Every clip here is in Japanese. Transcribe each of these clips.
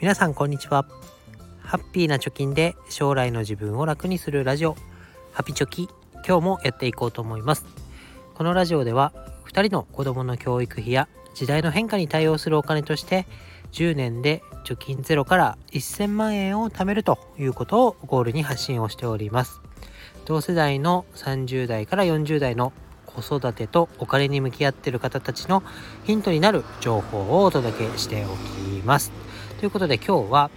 皆さんこんにちは。ハッピーな貯金で将来の自分を楽にするラジオ。ハピチョキ今日もやっていこうと思います。このラジオでは2人の子供の教育費や時代の変化に対応するお金として10年で貯金ゼロから1000万円を貯めるということをゴールに発信をしております。同世代の30代から40代の子育てとお金に向き合っている方たちのヒントになる情報をお届けしておきます。ということで今日は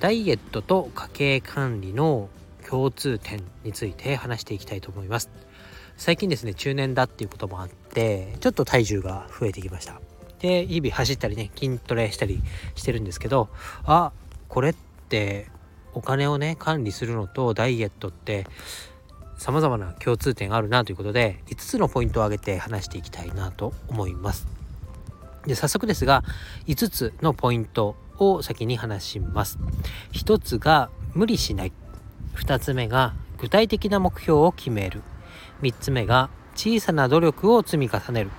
ダイエットと家計管理の共通点について話していきたいと思います。最近ですね中年だっていうこともあってちょっと体重が増えてきました。で日々走ったりね筋トレしたりしてるんですけどあこれってお金をね管理するのとダイエットって様々な共通点があるなということで5つのポイントを挙げて話していきたいなと思います。で早速ですが5つのポイントを先に話します。1つが無理しない。2つ目が具体的な目標を決める。3つ目が小さな努力を積み重ねる。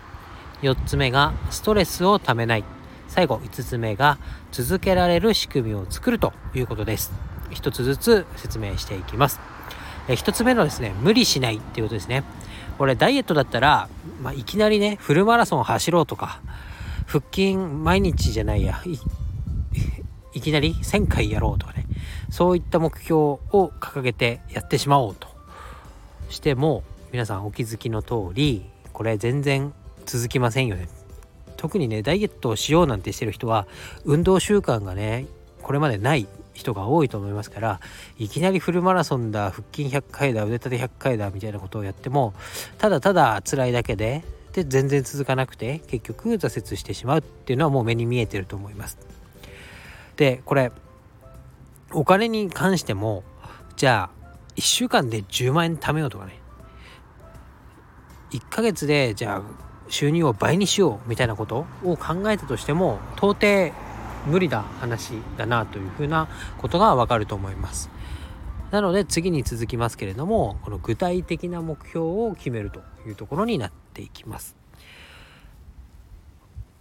4つ目がストレスをためない。最後5つ目が続けられる仕組みを作るということです。1つずつ説明していきます。え1つ目のですね無理しないっていうことですねこれダイエットだったら、まあ、いきなりねフルマラソン走ろうとか腹筋毎日じゃないやいきなり1000回やろうとかねそういった目標を掲げてやってしまおうとしても皆さんお気づきの通りこれ全然続きませんよね特にねダイエットをしようなんてしてる人は運動習慣がねこれまでない人が多いと思いますからいきなりフルマラソンだ腹筋100回だ腕立て100回だみたいなことをやってもただただ辛いだけでで全然続かなくて結局挫折してしまうっていうのはもう目に見えてると思います。でこれお金に関してもじゃあ1週間で10万円貯めようとかね1ヶ月でじゃあ収入を倍にしようみたいなことを考えたとしても到底無理な話だなというふうなことがわかると思います。なので次に続きますけれどもこの具体的な目標を決めるというところになっていきます。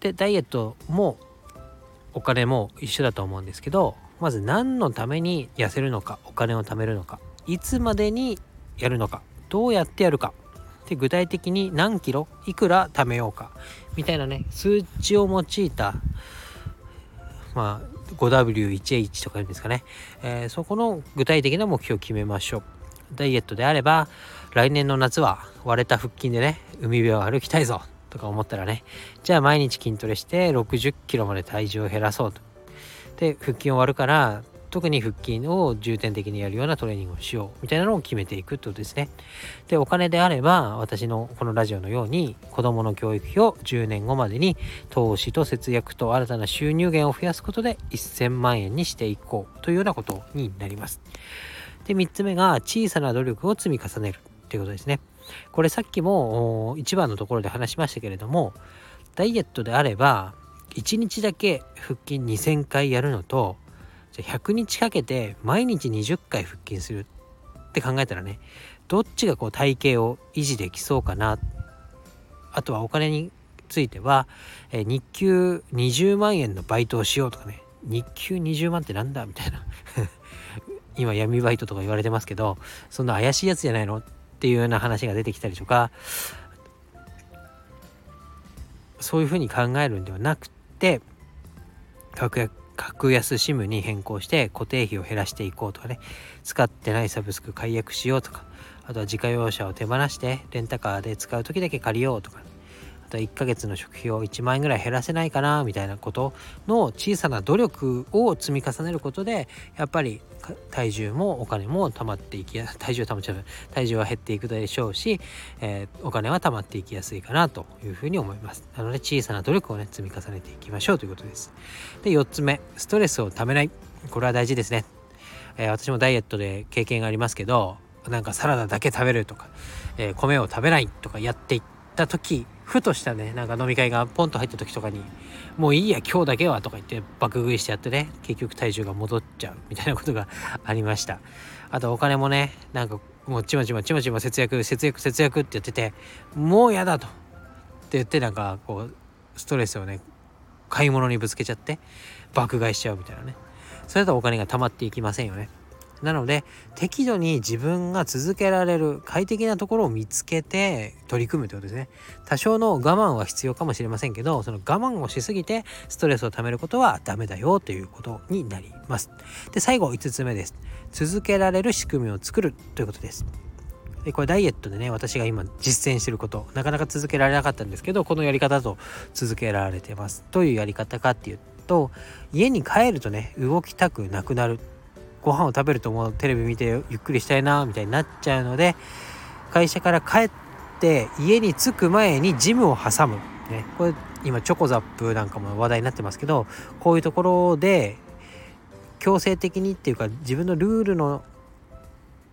でダイエットもお金も一緒だと思うんですけどまず何のために痩せるのかお金を貯めるのかいつまでにやるのかどうやってやるかで具体的に何キロいくら貯めようかみたいなね数値を用いたまあ、5W1H とか言うんですかね、えー、そこの具体的な目標を決めましょう。ダイエットであれば、来年の夏は割れた腹筋でね、海辺を歩きたいぞとか思ったらね、じゃあ毎日筋トレして60キロまで体重を減らそうと。で、腹筋終わるから、特に腹筋を重点的にやるようなトレーニングをしようみたいなのを決めていくってことですね。で、お金であれば私のこのラジオのように子供の教育費を10年後までに投資と節約と新たな収入源を増やすことで1000万円にしていこうというようなことになります。で、3つ目が小さな努力を積み重ねるっていうことですね。これさっきも1番のところで話しましたけれどもダイエットであれば1日だけ腹筋2000回やるのとじゃ100日かけて毎日20回腹筋するって考えたらねどっちがこう体型を維持できそうかな。あとはお金については、え日給20万円のバイトをしようとかね。日給20万ってなんだみたいな。今闇バイトとか言われてますけどそんな怪しいやつじゃないのっていうような話が出てきたりとかそういうふうに考えるんではなくて格安 SIM に変更して固定費を減らしていこうとかね使ってないサブスク解約しようとかあとは自家用車を手放してレンタカーで使う時だけ借りようとか、と1ヶ月の食費を1万円ぐらい減らせないかなみたいなことの小さな努力を積み重ねることでやっぱり体重もお金も貯まっていきや 体重貯まっちゃう体重は減っていくでしょうし、えー、お金は貯まっていきやすいかなというふうに思います。なので小さな努力をね積み重ねていきましょうということです。で4つ目ストレスをためない。これは大事ですね、えー、私もダイエットで経験がありますけどなんかサラダだけ食べるとか、えー、米を食べないとかやっていった時ふとしたねなんか飲み会がポンと入った時とかにもういいや今日だけはとか言って爆食いしてやってね結局体重が戻っちゃうみたいなことが ありました。あとお金もねなんかもうちまちまちまちま節約節約節約って言っててもうやだと。って言ってなんかこうストレスをね買い物にぶつけちゃって爆買いしちゃうみたいなね。それだとお金が貯まっていきませんよね。なので適度に自分が続けられる快適なところを見つけて取り組むということですね。多少の我慢は必要かもしれませんけどその我慢をしすぎてストレスをためることはダメだよということになります。で最後5つ目です。続けられる仕組みを作るということです。でこれダイエットでね私が今実践してることなかなか続けられなかったんですけどこのやり方と続けられてます。どういうやり方かっていうと家に帰るとね動きたくなくなる。ご飯を食べるともうテレビ見てゆっくりしたいなみたいになっちゃうので会社から帰って家に着く前にジムを挟む、ね、これ今チョコザップなんかも話題になってますけどこういうところで強制的にっていうか自分のルールの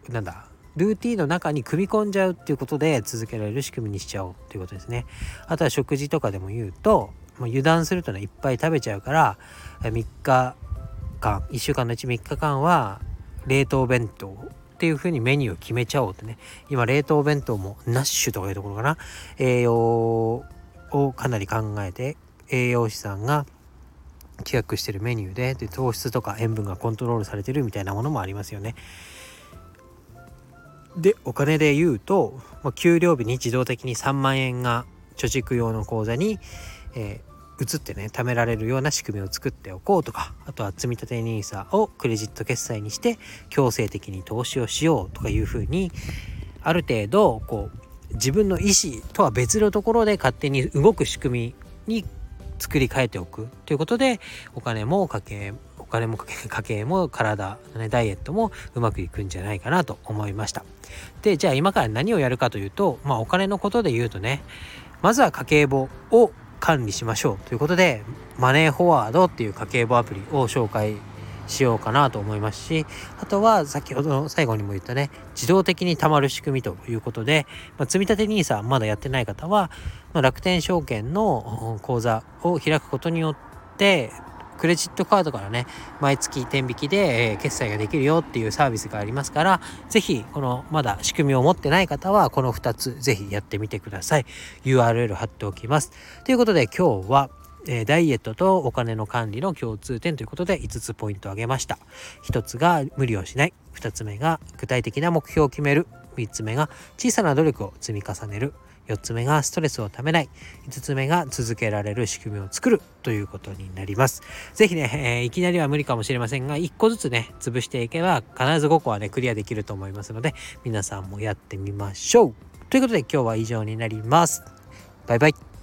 なんだルーティンの中に組み込んじゃうっていうことで続けられる仕組みにしちゃおうっていうことですね。あとは食事とかでも言うともう油断するとねいっぱい食べちゃうから3日間1週間のうち3日間は冷凍弁当っていう風にメニューを決めちゃおうってね今冷凍弁当もナッシュとかいうところかな栄養をかなり考えて栄養士さんが企画してるメニューでで糖質とか塩分がコントロールされてるみたいなものもありますよね。でお金で言うと、ま、給料日に自動的に3万円が貯蓄用の口座に、えー、移ってね貯められるような仕組みを作っておこうとかあとは積立 NISA をクレジット決済にして強制的に投資をしようとかいうふうにある程度こう自分の意思とは別のところで勝手に動く仕組みに作り変えておくということでお金も家計 お金も家計も体、ね、ダイエットもうまくいくんじゃないかなと思いました。でじゃあ今から何をやるかというとまあお金のことで言うとねまずは家計簿を管理しましょうということでマネーフォワードっていう家計簿アプリを紹介しようかなと思いますしあとは先ほどの最後にも言ったね自動的に貯まる仕組みということで、まあ、積立 NISA まだやってない方は、まあ、楽天証券の口座を開くことによってクレジットカードからね毎月天引きで、え決済ができるよっていうサービスがありますから是非このまだ仕組みを持ってない方はこの2つ是非やってみてください。URL 貼っておきます。ということで今日はえダイエットとお金の管理の共通点ということで5つポイントを挙げました。1つが無理をしない。2つ目が具体的な目標を決める。3つ目が小さな努力を積み重ねる。4つ目がストレスをためない。5つ目が続けられる仕組みを作るということになります。是非ね、えー、いきなりは無理かもしれませんが1個ずつね潰していけば必ず5個はねクリアできると思いますので皆さんもやってみましょう。ということで今日は以上になります。バイバイ。